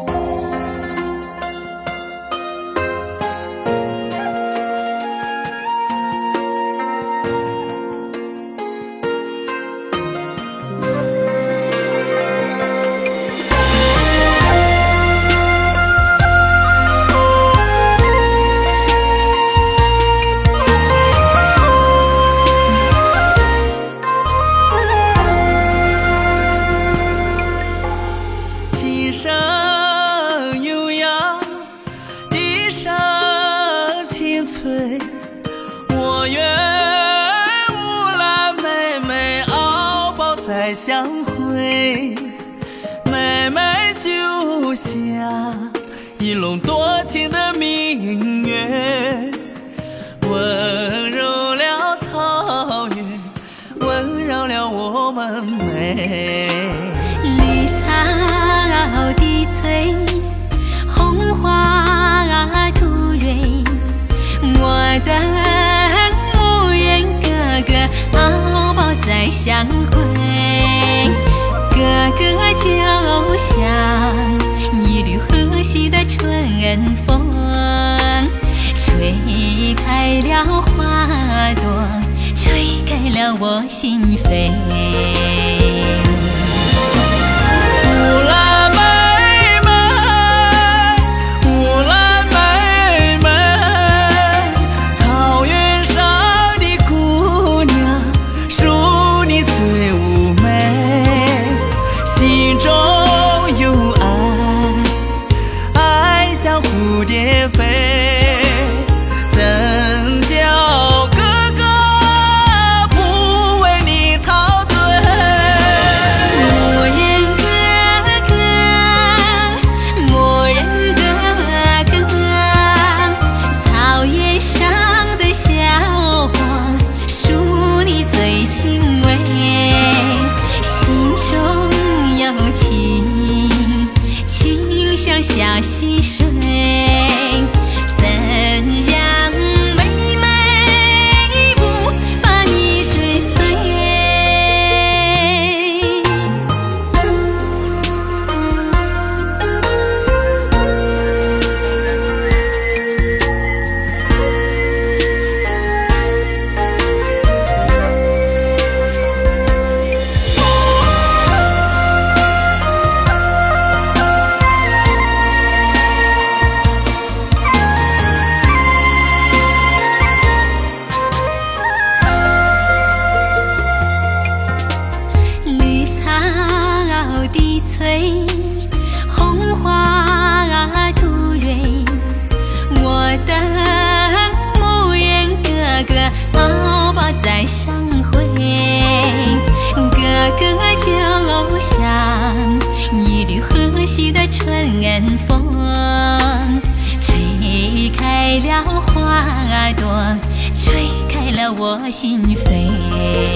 今生。再相会。妹妹就像一轮多情的明月，温柔了草原，温柔了我们美。绿草低翠，红花吐蕊，我等牧人哥哥敖包再相会。哥哥就像一缕和煦的春风吹开了花朵吹开了我心扉。情情像小溪水。风吹开了花朵吹开了我心扉。